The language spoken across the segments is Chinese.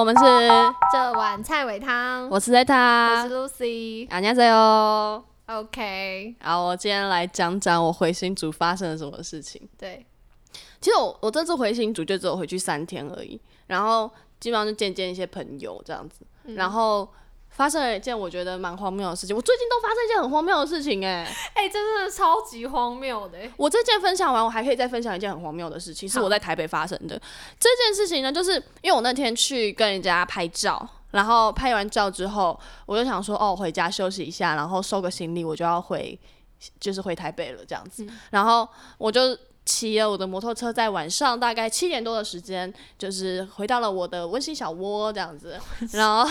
我们是这碗菜尾汤，我是 Zeta，我是 Lucy。안녕하세요。 OK，好，我今天来讲讲我回新组发生了什么事情。对，其实我我这次回新组就只有回去三天而已，然后基本上就见见一些朋友这样子，然后 发生了一件我觉得蛮荒谬的事情。我最近都发生一件很荒谬的事情哎、哎、这真的超级荒谬的欸。我这件分享完，我还可以再分享一件很荒谬的事情，是我在台北发生的。这件事情呢，就是因为我那天去跟人家拍照，然后拍完照之后，我就想说，哦，回家休息一下，然后收个行李，我就要回，就是回台北了这样子。然后我就骑了我的摩托车，在晚上大概七点多的时间，就是回到了我的温馨小窝这样子。然后，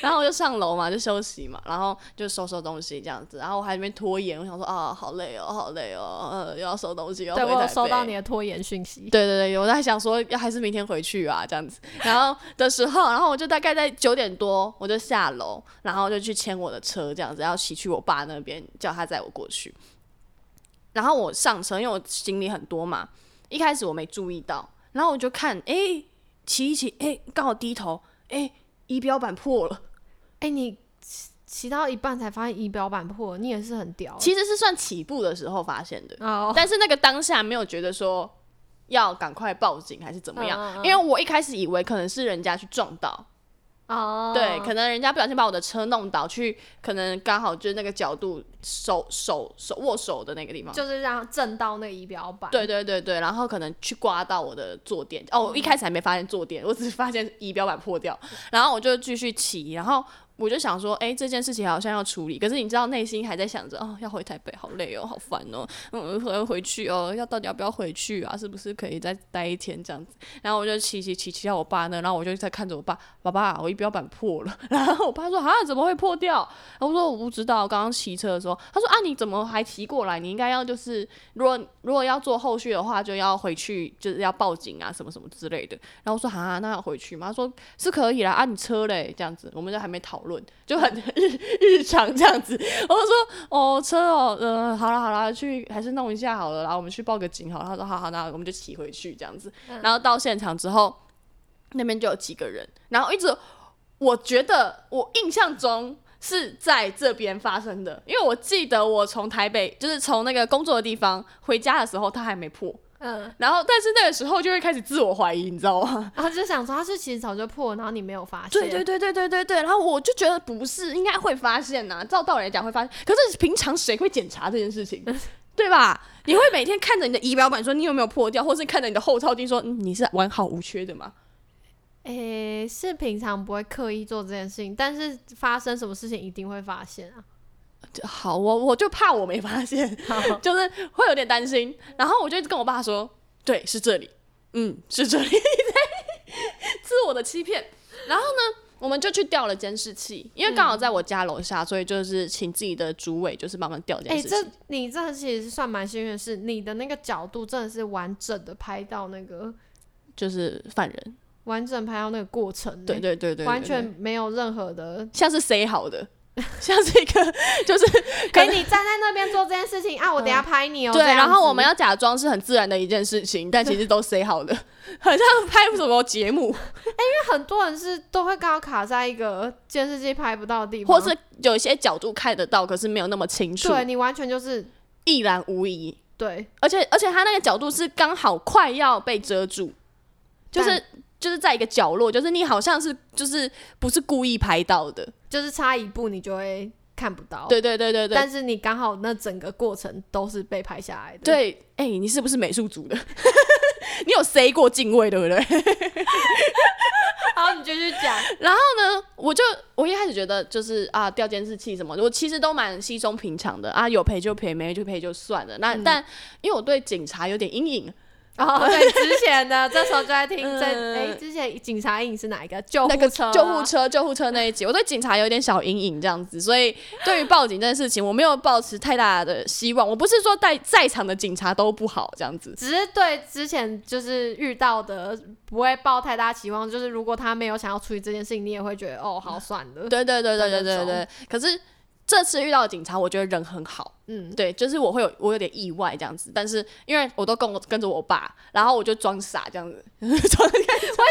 然后我就上楼嘛，就休息嘛，然后就收收东西这样子。然后我还在那边拖延，我想说啊，好累哦，好累哦，呃，又要收东西，又要对我收到你的拖延讯息。对对对，我在想说，要还是明天回去啊，这样子。然后的时候，然后我就大概在九点多，我就下楼，然后就去牵我的车，这样子，要骑去我爸那边，叫他载我过去。然后我上车，因为我行李很多嘛，一开始我没注意到，然后我就看，哎，骑一骑，哎，刚好低头，哎，仪表板破了。哎、你骑骑到一半才发现仪表板破了，你也是很屌欸。其实是算起步的时候发现的，哦，但是那个当下没有觉得说要赶快报警还是怎么样，嗯嗯嗯因为我一开始以为可能是人家去撞到，哦，对，可能人家不小心把我的车弄倒，去可能刚好就是那个角度手手手握手的那个地方。就是让震到那个仪表板。对对对对，然后可能去刮到我的坐垫。哦，我一开始还没发现坐垫，我只是发现仪表板破掉，然后我就继续骑，然后我就想说，哎、这件事情好像要处理，可是你知道内心还在想着，哦，要回台北，好累哦，好烦哦，嗯，回回去哦，要到底要不要回去啊？是不是可以再待一天这样子？然后我就骑骑骑骑到我爸那，然后我就在看着我爸，爸爸，我仪表板破了。然后我爸说，啊，怎么会破掉？然后我说我不知道，刚刚骑车的时候，他说啊，你怎么还骑过来？你应该要就是，如果如果要做后续的话，就要回去，就是要报警啊，什么什么之类的。然后我说啊，那要回去吗？他说是可以啦，啊，你车嘞，这样子，我们就还没讨论，就很 日日常这样子。我就说哦，车哦，呃，好了好了，去还是弄一下好了，然后我们去报个警好了。他说好好，那我们就骑回去这样子。然后到现场之后，那边就有几个人，然后一直我觉得我印象中是在这边发生的，因为我记得我从台北就是从那个工作的地方回家的时候，它还没破。嗯，然后，但是那个时候就会开始自我怀疑，你知道吗？然后就想说，他是其实早就破，然后你没有发现。对对对对对对对。然后我就觉得不是，应该会发现呐、照道理来讲会发现，可是平常谁会检查这件事情？对吧？你会每天看着你的仪表板说你有没有破掉，或是看着你的后照镜说、嗯、你是完好无缺的吗？诶、是平常不会刻意做这件事情，但是发生什么事情一定会发现啊。好，我我就怕我没发现 就是会有点担心。然后我就跟我爸说，对，是这里，嗯，是这里，自我的欺骗。然后呢，我们就去调了监视器，因为刚好在我家楼下，所以就是请自己的主委就是帮忙调监哎、视器。这你这其实算蛮幸运的是，你的那个角度真的是完整的拍到那个就是犯人，完整拍到那个过程欸、对对对对对完全没有任何的。像是 say 好的，像是一个 就是可哎、能你站在那边做这件事情啊，我等下拍你哦、对，然后我们要假装是很自然的一件事情，但其实都 say 好的，很像拍什么节目，哎因为很多人是都会刚好卡在一个监视器拍不到的地方，或是有一些角度看得到，可是没有那么清楚，对你完全就是一览无遗。对，而且而且他那个角度是刚好快要被遮住，就是就是在一个角落，就是你好像是就是不是故意拍到的，就是差一步你就会看不到。对对对对对但是你刚好那整个过程都是被拍下来的。，对，哎、你是不是美术组的？你有 say 过敬畏对不对？好，你继续讲。然后呢，我就我一开始觉得就是啊，调监视器什么的，我其实都蛮稀松平常的啊，有赔就赔，没就赔就算了。那、但因为我对警察有点阴影，哦，对，之前的这时候就在听这，嗯哎、之前警察影是哪一个？救那个护车、啊救护。车救护车那一集，我对警察有点小阴影这样子，所以对于报警这件事情，我没有抱持太大的希望。我不是说在在场的警察都不好这样子，只是对之前就是遇到的不会抱太大期望，就是如果他没有想要处理这件事情，你也会觉得哦，好算了。对对对对对对。可是这次遇到的警察，我觉得人很好，嗯，对，就是我会有我有点意外这样子，但是因为我都跟我跟着我爸，然后我就装傻这样子，装 为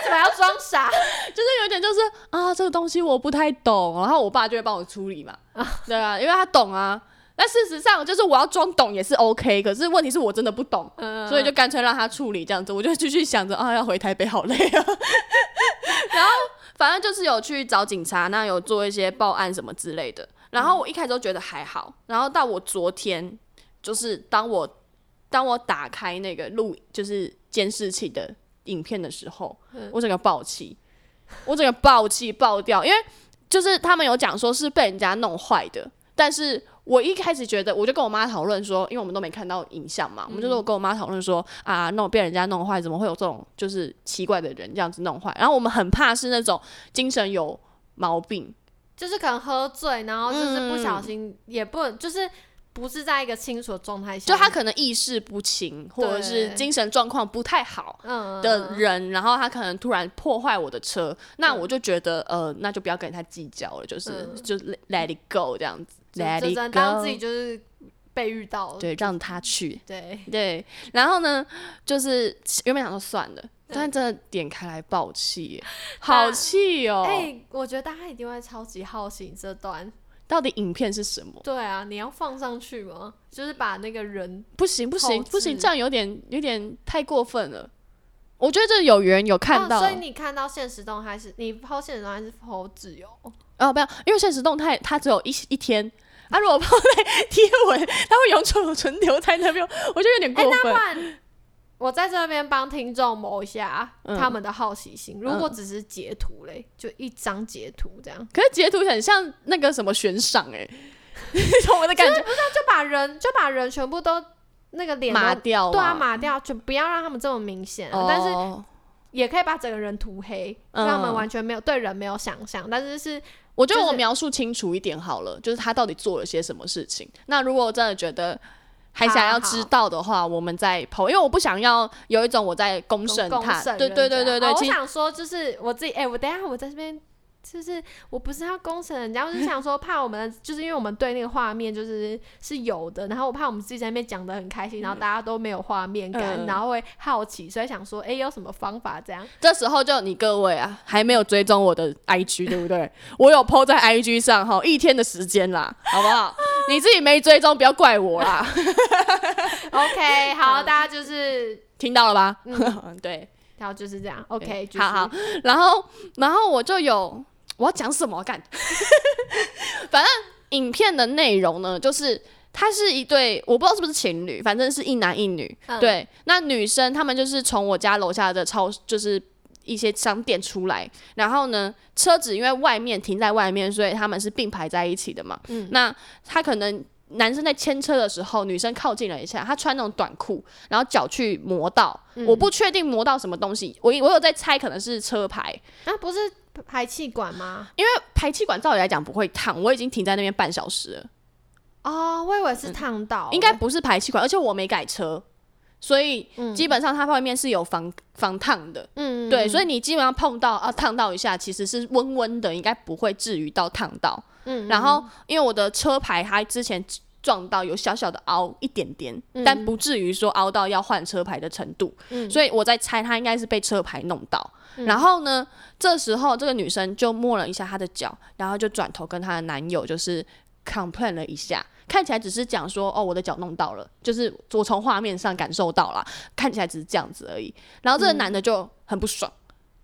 什么要装傻？就是有点就是啊，这个东西我不太懂，然后我爸就会帮我处理嘛，啊对啊，因为他懂啊。但事实上，就是我要装懂也是 OK，可是问题是我真的不懂，嗯所以就干脆让他处理这样子，我就继续想着啊，要回台北好累啊。然后反正就是有去找警察，那有做一些报案什么之类的。然后我一开始都觉得还好，然后到我昨天，就是当我当我打开那个录就是监视器的影片的时候，我整个爆气，我整个爆气爆掉，因为就是他们有讲说是被人家弄坏的，但是我一开始觉得，我就跟我妈讨论说，因为我们都没看到影像嘛，我们就说跟我妈讨论说啊，弄被人家弄坏，怎么会有这种就是奇怪的人这样子弄坏？然后我们很怕是那种精神有毛病，就是可能喝醉，然后就是不小嗯。心，也不就是不是在一个清楚的状态下，就他可能意识不清，或者是精神状况不太好。嗯的人，然后他可能突然破坏我的车，那嗯我就觉得，呃，那就不要跟他计较了，就是、嗯。就 let it go 这样子，let it go，当自己就是被遇到了，对，让他去，对，对，然后呢，就是原本想说算了，但真的点开来爆气耶，好气哦！哎、我觉得大家一定会超级好奇你这段。到底影片是什么？对啊，你要放上去吗？就是把那个人不行不行不行，这样有点有点太过分了。我觉得这有缘有看到哦，所以你看到现实动态是你抛现实动态是抛自由，哦，不要，因为现实动态它只有一一天。啊，如果抛在贴文，它会永久存留在那边，我觉得有点过分。我在这边帮听众谋一下嗯他们的好奇心。如果只是截图嘞，就一张截图这样，可是截图很像那个什么悬赏哎、你 懂我的感觉？不是就把人就把人全部都那个脸抹掉对啊，抹掉，就不要让他们这么明显、啊。但是哦也可以把整个人涂黑，嗯让他们完全没有对人没有想象。但是是我觉得我描述清楚一点好了，就是他到底做了些什么事情。那如果我真的觉得还想要知道的话，我们再剖，因为我不想要有一种我在公审他。对对对对对，我想说，就是我自己，哎、我等一下我在这边。就是我不是要攻审人家，我是想说怕我们，就是因为我们对那个画面就是是有的，然后我怕我们自己在那边讲的很开心，然后大家都没有画面感，嗯然后会好奇，所以想说，哎、有什么方法这样？这时候就你各位啊，还没有追踪我的 IG 对不对？我有 PO 在 IG 上哈，一天的时间啦，好不好？你自己没追踪，不要怪我啦，OK，好，大家就是，听到了吧？嗯对。然后就是这样，OK，好好，然后然后我就有我要讲什么干，反正影片的内容呢，就是他是一对我不知道是不是情侣，反正是一男一女。嗯对，那女生他们就是从我家楼下的超就是。一些商店出来，然后呢，车子因为外面停在外面，所以他们是并排在一起的嘛。嗯那他可能男生在牵车的时候，女生靠近了一下，他穿那种短裤，然后脚去磨到，嗯。我不确定磨到什么东西，我我有在猜，可能是车牌，那、不是排气管吗？因为排气管照理来讲不会烫，我已经停在那边半小时了，哦，我以为是烫到、应该不是排气管，而且我没改车，所以基本上它外面是有防防烫的，嗯，对，所以你基本上碰到啊烫到一下，其实是温温的，应该不会至于到烫到。嗯，然后因为我的车牌它之前撞到有小小的凹一点点，但不至于说凹到要换车牌的程度，嗯。所以我在猜他应该是被车牌弄到。然后呢，这时候这个女生就摸了一下她的脚，然后就转头跟她的男友就是 complain 了一下。看起来只是讲说哦，我的脚弄到了，就是我从画面上感受到了，看起来只是这样子而已。然后这个男的就很不爽，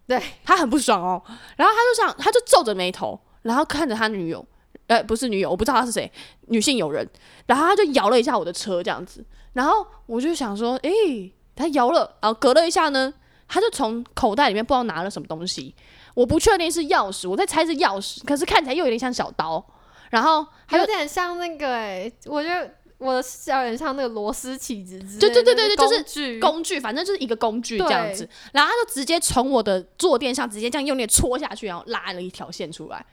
对，他很不爽哦，然后他就想，他就皱着眉头，然后看着他女友，呃，不是女友，我不知道他是谁，女性友人，然后他就摇了一下我的车这样子，然后我就想说，诶、他摇了，然后隔了一下呢，他就从口袋里面不知道拿了什么东西，我不确定是钥匙，我在猜是钥匙，可是看起来又有点像小刀，然后还有有点像那个哎、我觉得我的视角有点像那个螺丝起子之类的对对对对对就是工具工具，反正就是一个工具这样子，然后他就直接从我的坐垫上直接这样用力戳下去，然后拉了一条线出来，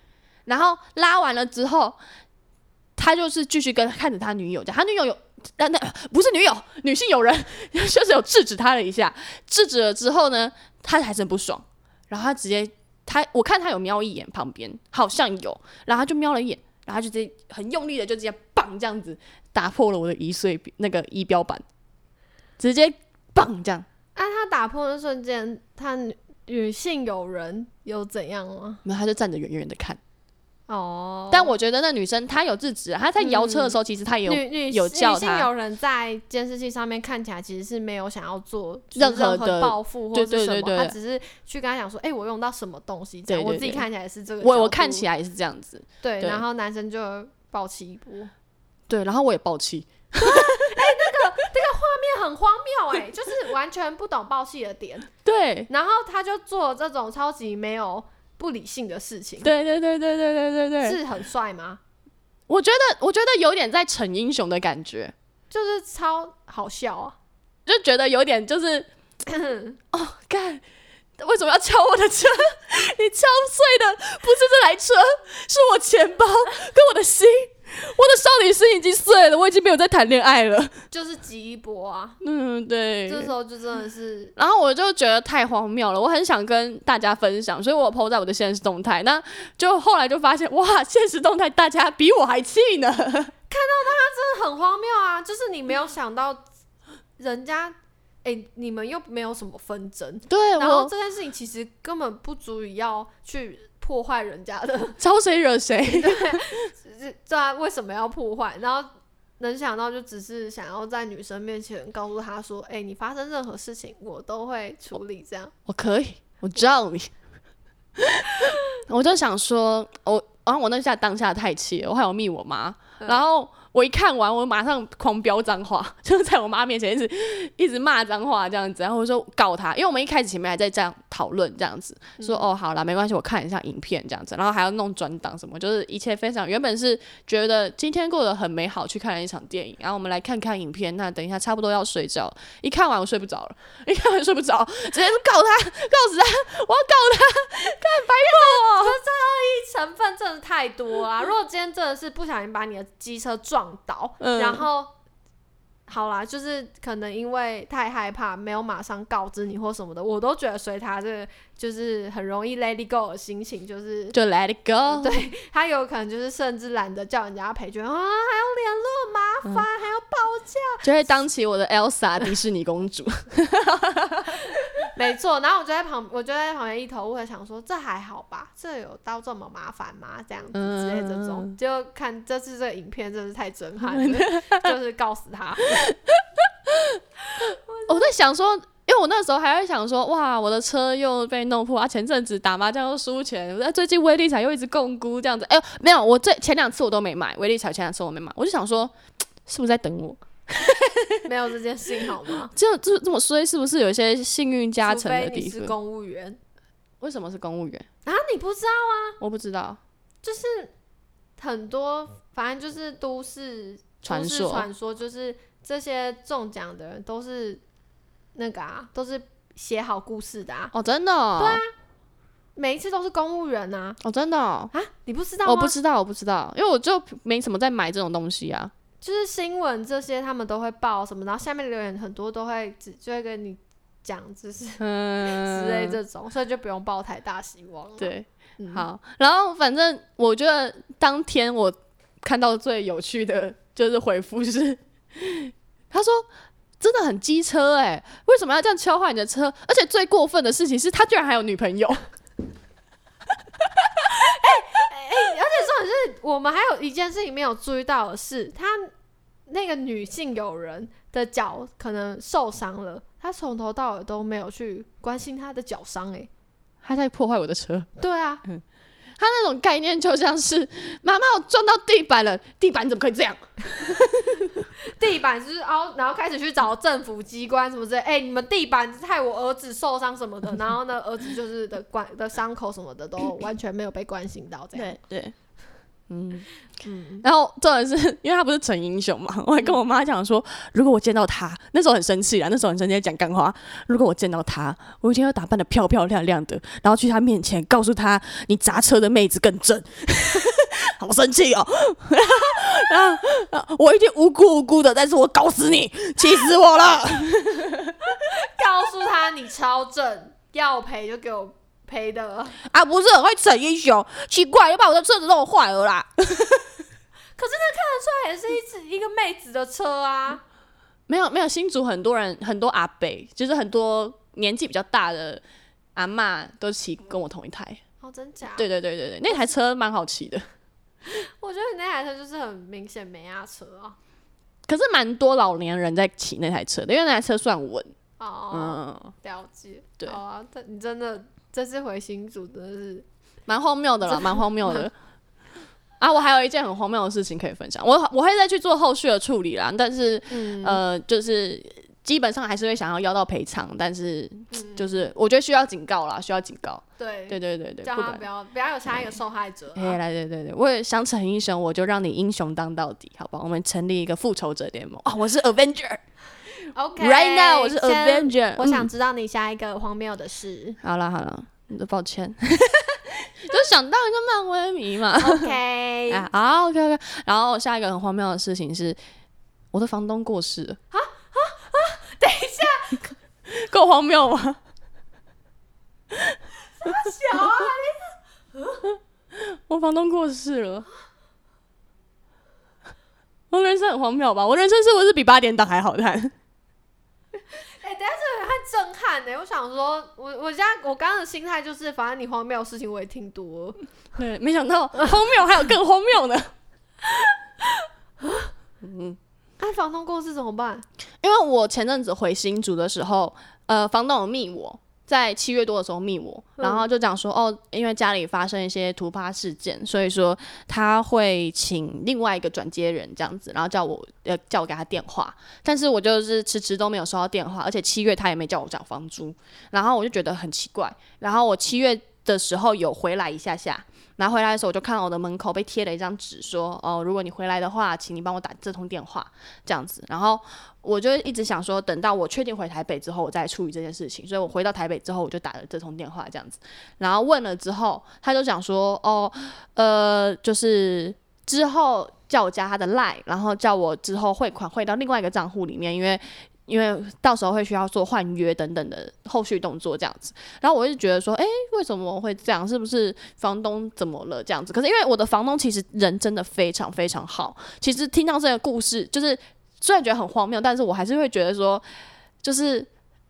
然后拉完了之后，他就是继续跟看着他女友讲，他女友有。那那不是女友，女性友人 就是有制止他了一下，制止了之后呢，他还是很不爽，然后他直接他我看他有瞄一眼旁边，好像有，然后他就瞄了一眼，然后就直接很用力的就直接棒这样子打破了我的一碎那个仪表板，直接棒这样。啊，他打破的瞬间，他女女性友人有怎样吗？没有，他就站着远远的看。哦，但我觉得那女生她有制止啊，她在摇车的时候，其实她也有有叫她女性友人在监视器上面看起来其实是没有想要做任任何的报复或对是什么，对对对他只是去跟他讲说，哎、我用到什么东西这样，我自己看起来是这个我我看起来也是这样子。对，对然后男生就暴气一波，对，然后我也暴气。哎，那个那个画面很荒谬哎、就是完全不懂暴气的点，对，然后他就做这种超级没有不理性的事情，对对对对对对对对，是很帅吗？我觉得我觉得有点在逞英雄的感觉，就是超好笑啊！就觉得有点就是 哦，干。为什么要敲我的车？你敲碎的不是这台车，是我钱包跟我的心。我的少女心已经碎了，我已经没有在谈恋爱了。就是急一波啊！嗯，对。这时候就真的是然后我就觉得太荒谬了，我很想跟大家分享，所以我 PO 在我的现实动态。那就后来就发现，哇，现实动态大家比我还气呢。看到他真的很荒谬啊！就是你没有想到人家，哎、你们又没有什么纷争，对然后这件事情其实根本不足以要去破坏人家的，招谁惹谁？对这啊为什么要破坏？然后能想到就只是想要在女生面前告诉她说，哎、你发生任何事情我都会处理，这样。我可以，我罩你。我就想说，我然后我那下当下太气了，我还有密我妈，嗯然后我一看完，我马上狂飙脏话，就是在我妈面前一直一直骂脏话这样子，然后我说告他，因为我们一开始前面还在这样讨论这样子，说哦好啦，没关系，我看一下影片这样子，然后还要弄转档什么，就是一切非常原本是觉得今天过得很美好，去看了一场电影，然后我们来看看影片，那等一下差不多要睡觉，一看完我睡不着了，一看完睡不着，直接就告他，告死他，我要告他，看白目哦。成分真的太多啦！如果今天真的是不小心把你的机车撞倒，嗯。然后好啦，就是可能因为太害怕，没有马上告知你或什么的，我都觉得随他这个就是很容易 let it go 的心情，就是就 let it go，对他有可能就是甚至懒得叫人家陪，觉得啊还要联络麻烦，还要报价，就会当起我的 Elsa 迪士尼公主。没错。然后我就在旁，我就在旁边一头雾的想说，这还好吧？这有到这么麻烦吗？这样子之类这种，嗯就看这次这个影片真是太震撼了，就是告诉他，我在想说，因为我那时候还在想说，哇，我的车又被弄破，啊，前阵子打麻将又输钱，我最近威力彩又一直共估这样子，哎、呦，没有，我最前两次我都没买威力彩，前两次我没买，我就想说，是不是在等我？没有这件事情好吗？就这这么衰，是不是有一些幸运加成的你地方？是公务员为什么是公务员？啊，你不知道啊我不知道，就是很多，反正就是都市传说传说，就是这些中奖的人都是那个啊，都是写好故事的啊，哦，真的、哦，对啊，每一次都是公务员啊哦，真的、哦，啊，你不知道吗？我不知道，我不知道，因为我就没什么在买这种东西啊。就是新闻这些他们都会报什么，然后下面留言很多都会只就会跟你讲，就是 嗯，之类这种，所以就不用抱太大希望了。对，嗯，好，然后反正我觉得当天我看到最有趣的就是回复是，他说真的很机车哎、为什么要这样敲坏你的车？而且最过分的事情是他居然还有女朋友，重点是我们还有一件事情没有注意到的是，他那个女性友人的脚可能受伤了，他从头到尾都没有去关心他的脚伤。哎，他在破坏我的车。对啊，他那种概念就像是妈妈，我撞到地板了，地板怎么可以这样？地板就是哦，然后开始去找政府机关什么之类，哎、你们地板害我儿子受伤什么的，然后呢，儿子就是的关的伤口什么的都完全没有被关心到，这样。对对，嗯。嗯，然后重点是因为他不是逞英雄嘛，我还跟我妈讲说，如果我见到他，那时候很生气啊，那时候很生气在讲干话。如果我见到他，我一定要打扮的漂漂亮亮的，然后去他面前告诉他，你砸车的妹子更正。好生气哦！然后然后我一定无辜无辜的，但是我搞死你，气死我了！告诉他你超正，要赔就给我赔的。啊，不是很会逞英雄，奇怪，又把我的车子弄坏了啦。可是那看得出来也是一只一个妹子的车啊。没有没有，新竹很多人很多阿北，就是很多年纪比较大的阿嬷都骑跟我同一台。哦，真假？对对对对对，那台车蛮好骑的，我觉得你那台车就是很明显没压车啊。可是蛮多老年人在骑那台车的，因为那台车算稳。哦，嗯，了解。对好啊，这你真的这次回新竹真的是蛮荒谬的啦，蛮荒谬的。啊，我还有一件很荒谬的事情可以分享，我我会再去做后续的处理啦，但是、嗯呃，就是基本上还是会想要要到赔偿，但是就是我觉得需要警告啦，需要警告。对对对对对，不管叫他不要不要有下一个受害者哎、啊。来对对对，我也想逞英雄，我就让你英雄当到底，好吧？我们成立一个复仇者联盟啊、我是 Avenger，Right OK now 我是先 Avenger，我想嗯知道你下一个荒谬的事。好了好了，抱歉，就想到一个漫威迷嘛。OK，啊 好 OK OK，然后下一个很荒谬的事情是，我的房东过世了。啊啊啊！等一下，够荒谬吗？小啊，我房东过世了。我人生很荒谬吧？我人生是不是比八点档还好看？哎、等下这个太震撼呢、我想说，我我现在我刚刚的心态就是，反正你荒谬的事情我也听多了。对，没想到荒谬还有更荒谬的。嗯那、房东过世怎么办？因为我前阵子回新竹的时候，呃，房东有密我，在七月多的时候密我，嗯然后就讲说，哦，因为家里发生一些突发事件，所以说他会请另外一个转接人这样子，然后叫我呃叫我给他电话，但是我就是迟迟都没有收到电话，而且七月他也没叫我涨房租，然后我就觉得很奇怪，然后我七月的时候有回来一下下。拿回来的时候，我就看到我的门口被贴了一张纸，说：“哦，如果你回来的话，请你帮我打这通电话。”这样子。然后我就一直想说，等到我确定回台北之后，我再处理这件事情。所以我回到台北之后，我就打了这通电话，这样子。然后问了之后，他就讲说：“哦，呃，就是之后叫我加他的 line，然后叫我之后汇款汇到另外一个账户里面，因为。”因为到时候会需要做换约等等的后续动作这样子，然后我就觉得说，诶，为什么会这样？是不是房东怎么了这样子？可是因为我的房东其实人真的非常非常好，其实听到这个故事，就是虽然觉得很荒谬，但是我还是会觉得说，就是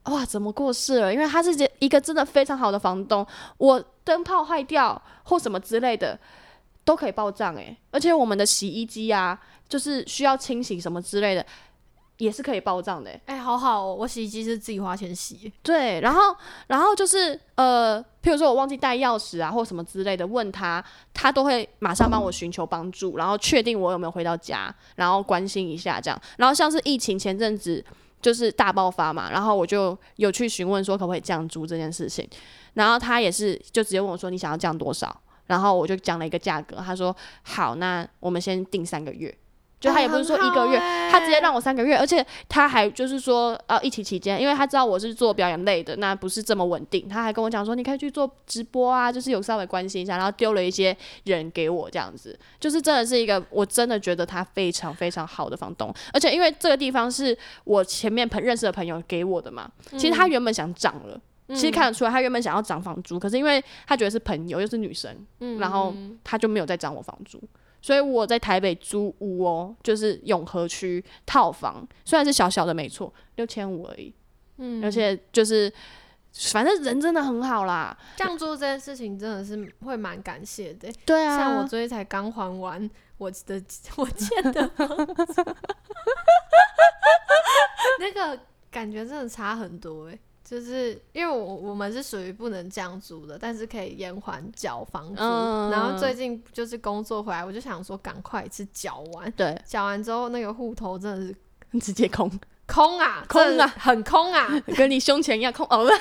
哇，怎么过世了？因为他是这一个真的非常好的房东，我灯泡坏掉或什么之类的都可以报账诶，而且我们的洗衣机啊，就是需要清洗什么之类的。也是可以报账的欸，哎、好好哦，我洗衣机是自己花钱洗。对，然后然后就是呃，譬如说我忘记带钥匙啊，或什么之类的，问他，他都会马上帮我寻求帮助，然后确定我有没有回到家，然后关心一下这样。然后像是疫情前阵子就是大爆发嘛，然后我就有去询问说可不可以降租这件事情，然后他也是就直接问我说你想要降多少，然后我就讲了一个价格，他说好，那我们先定三个月。就他也不是说一个月，哎他直接让我三个月，而且他还就是说，呃，疫情期间，因为他知道我是做表演类的，那不是这么稳定，他还跟我讲说，你可以去做直播啊，就是有稍微关心一下，然后丢了一些人给我这样子，就是真的是一个我真的觉得他非常非常好的房东，而且因为这个地方是我前面朋认识的朋友给我的嘛，其实他原本想涨了。其实看得出来，他原本想要涨房租，可是因为他觉得是朋友又是女生，嗯然后他就没有再涨我房租。所以我在台北租屋哦，就是永和区套房，虽然是小小的没错，六千五而已，嗯。而且就是反正人真的很好啦。这样做这件事情真的是会蛮感谢的。对啊，像我最近才刚还完我的 我欠的房子，那个感觉真的差很多哎、就是因为我我们是属于不能降租的，但是可以延缓缴房租。嗯然后最近就是工作回来，我就想说赶快一次缴完，对，缴完之后那个户头真的是 直接空，空啊，空啊很空啊。跟你胸前一样空哦。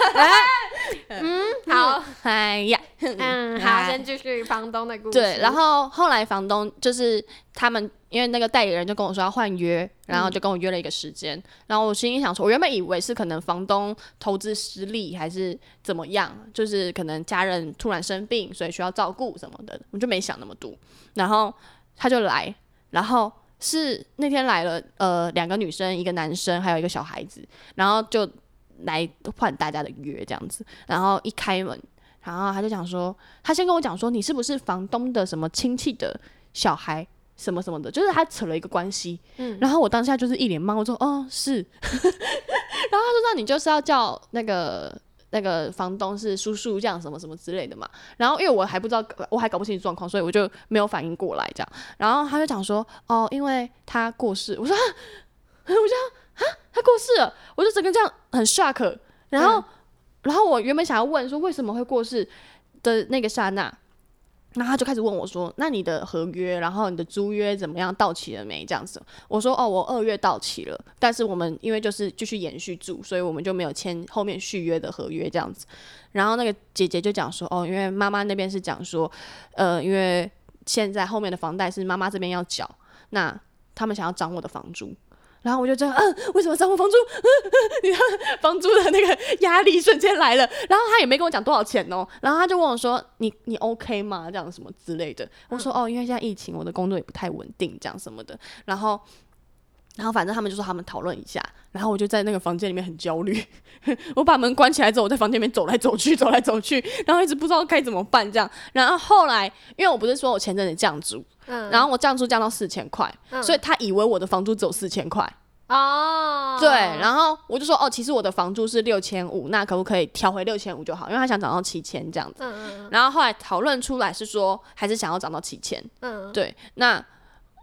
嗯，好，哎呀，嗯，好，哎。先继续房东的故事。对，然后后来房东就是他们，因为那个代理人就跟我说要换约，然后就跟我约了一个时间，然后我心里想说，我原本以为是可能房东投资失利还是怎么样，就是可能家人突然生病，所以需要照顾什么的，我就没想那么多。然后他就来，然后是那天来了，呃，两个女生，一个男生，还有一个小孩子，然后就来换大家的约这样子，然后一开门。然后他就讲说，他先跟我讲说，你是不是房东的什么亲戚的小孩？什么什么的，就是他扯了一个关系。嗯然后我当下就是一脸懵，我说哦是，然后他说那你就是要叫那个那个房东是叔叔这样什么什么之类的嘛。然后因为我还不知道，我还搞不清楚状况，所以我就没有反应过来这样。然后他就讲说哦，因为他过世，我说啊，我说啊他过世了，我就整个这样很 shock。然后、然后我原本想要问说为什么会过世的那个刹那。然后他就开始问我说：“那你的合约，然后你的租约怎么样？到期了没？”这样子，我说：“哦，我二月到期了，但是我们因为就是继续延续住，所以我们就没有签后面续约的合约这样子。”然后那个姐姐就讲说：“哦，因为妈妈那边是讲说，呃，因为现在后面的房贷是妈妈这边要缴，那他们想要涨我的房租。”然后我就这样，嗯，为什么涨我房租？你看房租的那个压力瞬间来了。然后他也没跟我讲多少钱哦，然后他就问我说：“你你 OK 吗？这样什么之类的。”我说：“哦，因为现在疫情，我的工作也不太稳定，这样什么的。”然后，然后反正他们就说他们讨论一下，然后我就在那个房间里面很焦虑。我把门关起来之后，我在房间里面走来走去，走来走去，然后一直不知道该怎么办这样。然后后来，因为我不是说我前阵子降租，嗯，然后我降租降到四千块，嗯所以他以为我的房租只有四千块。哦，对，然后我就说哦，其实我的房租是六千五，那可不可以调回六千五就好？因为他想涨到七千这样子。嗯嗯然后后来讨论出来是说，还是想要涨到七千。嗯，对，那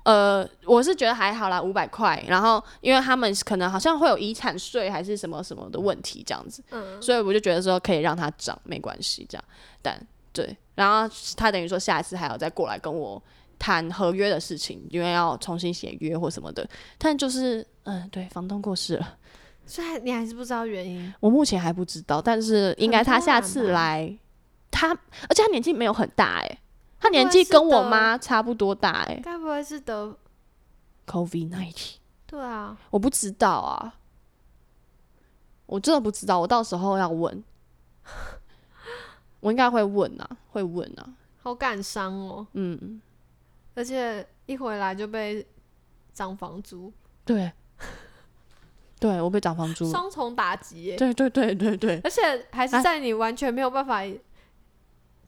呃，我是觉得还好啦，五百块。然后因为他们可能好像会有遗产税还是什么什么的问题这样子，嗯所以我就觉得说可以让它涨，没关系这样。但对，然后他等于说下一次还要再过来跟我谈合约的事情，因为要重新写约或什么的。但就是嗯，对，房东过世了。所以你还是不知道原因，我目前还不知道，但是应该他下次来，他而且他年纪没有很大诶、他年纪跟我妈差不多大哎、该不会是得 COVID nineteen，对啊？我不知道啊，我真的不知道，我到时候要问，我应该会问啊，会问啊，好感伤哦，嗯，而且一回来就被涨房租，对，对我被涨房租。了，双重打击耶，对对对对对，而且还是啊。在你完全没有办法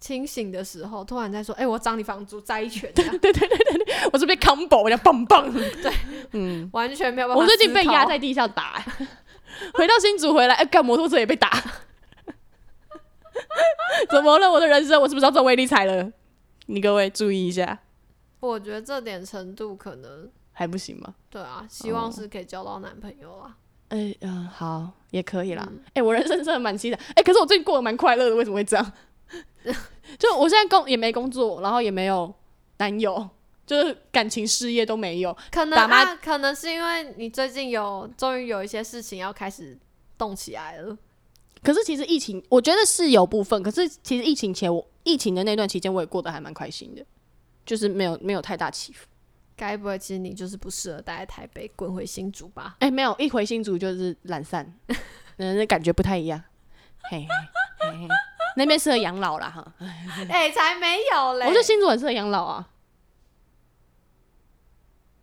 清醒的时候，突然在说：“哎、我涨你房租，再一拳。这样”我是被 combo，我叫棒棒，对，嗯。完全没有办法。我最近被压在，地上打、欸回到新竹回来，哎、干摩托车也被打，怎么了？我的人生，我是不是要中威力彩了？你各位注意一下，我觉得这点程度可能还不行吗？对啊，希望哦是可以交到男朋友啊。哎、嗯、好，也可以啦。嗯哎、我人生真的蛮期待，哎、可是我最近过得蛮快乐的，为什么会这样？就我现在工也没工作，然后也没有男友，就是感情事业都没有。可能打麻啊，可能是因为你最近有终于有一些事情要开始动起来了。可是其实疫情，我觉得是有部分。可是其实疫情前，我疫情的那段期间，我也过得还蛮开心的，就是没有没有太大起伏。该不会其实你就是不适合待在台北，滚回新竹吧？哎、没有，一回新竹就是懒散，嗯，那感觉不太一样。嘿嘿嘿嘿，那边适合养老啦哈。哎、才没有嘞！我觉得新竹很适合养老啊。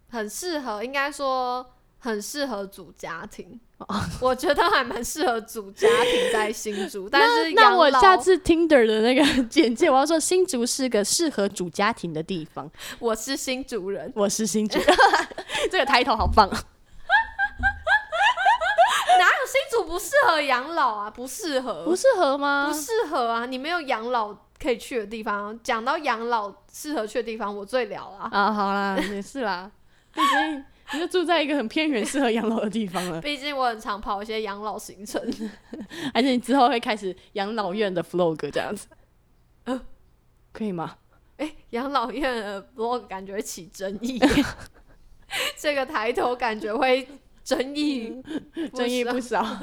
很适合，应该说很适合组家庭。哦 我觉得还蛮适合组家庭在新竹，但是那我下次 Tinder 的那个简介，我要说新竹是个适合组家庭的地方。我是新竹人，我是新竹，这个抬头好棒啊！哪不适合养老啊？不适合，不适合吗不？适合啊！你没有养老可以去的地方。讲到养老适合去的地方，我最了啊。啊，好啦，也是啦，毕竟你就住在一个很偏远、适合养老的地方了。毕竟我很常跑一些养老行程，而且你之后会开始养老院的 vlog 这样子？呃可以吗？哎、养老院的 vlog 感觉会起争议，这个抬头感觉会 争议争议不少。少。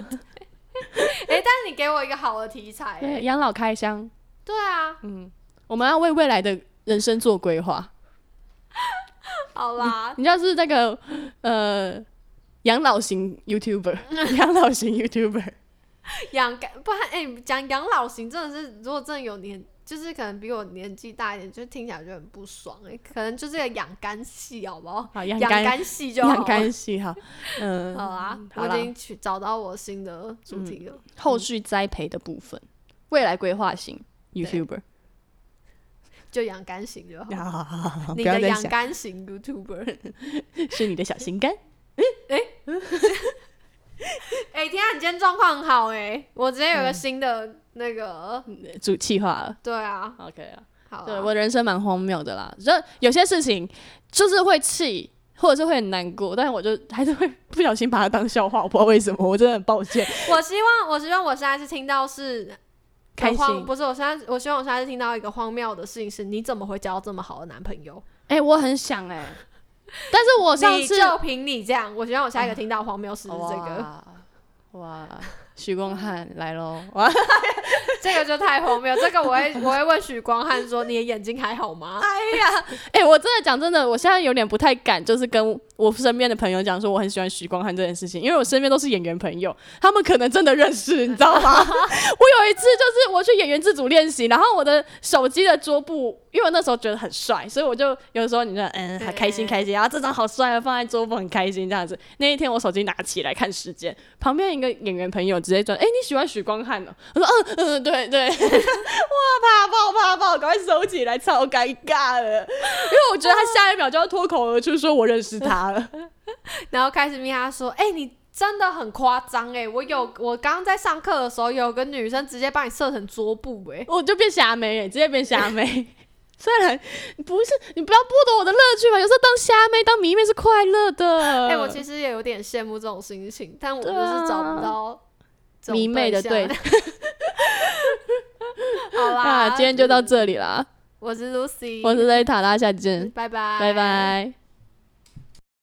哎、但是你给我一个好的题材、养老开箱，对啊，嗯，我们要为未来的人生做规划。好啦，你就是那个呃养老型 YouTuber，养老型 YouTuber，养不然哎，讲、养老型真的是，如果真的有年，就是可能比我年纪大一点，就听起来就很不爽哎、可能就是个养肝系，好不好？好养肝系就好养。肝系哈，嗯，好啊，好我已经去找到我新的主题了。后续栽培的部分，未来规划型 YouTuber，就养肝型就好。啊，不你的养肝型 YouTuber，是你的小心肝。哎哎哎、天啊，你今天状况很好哎、我直接嗯有个新的那个，主气化了对啊，，OK 啊。好啊，对我人生蛮荒谬的啦，就有些事情就是会气，或者是会很难过，但是我就还是会不小心把它当笑话，我不知道为什么，我真的很抱歉。我希望，我希望我现在是听到是开心。不是，我现在我希望我现在是听到一个荒谬的事情是，你怎么会交到这么好的男朋友？哎、我很想哎、但是我上次就凭你这样，我希望我下一个听到荒谬事是这个，哇哇，许光汉来喽！哇，这个就太荒谬。这个我会我会问许光汉说，你的眼睛还好吗？哎呀，哎、我真的讲真的，我现在有点不太敢，就是跟我身边的朋友讲说我很喜欢许光汉这件事情，因为我身边都是演员朋友，他们可能真的认识，你知道吗？我有一次就是我去演员自主练习，然后我的手机的桌布，因为我那时候觉得很帅，所以我就有时候你就嗯很开心开心，然后这张好帅啊，放在桌布很开心这样子。那一天我手机拿起来看时间，旁边一个演员朋友直接转：“哎、你喜欢许光汉哦？”我说：“嗯嗯，对对。”哇，怕爆怕爆，赶快收起来，超尴尬的。因为我觉得他下一秒就要脱口而出说我认识他了。然后开始密他说，哎、你。真的很夸张哎！我有我刚刚在上课的时候，有个女生直接把你设成桌布哎、我就变虾妹耶，直接变虾妹。虽然不是你不要剥夺我的乐趣嘛，有时候当虾妹、当迷妹是快乐的。哎、我其实也有点羡慕这种心情，但我就是找不到迷妹的对。好啦，啊，今天就到这里啦。我是 Lucy，我是雷塔拉，下期见，拜拜，拜拜。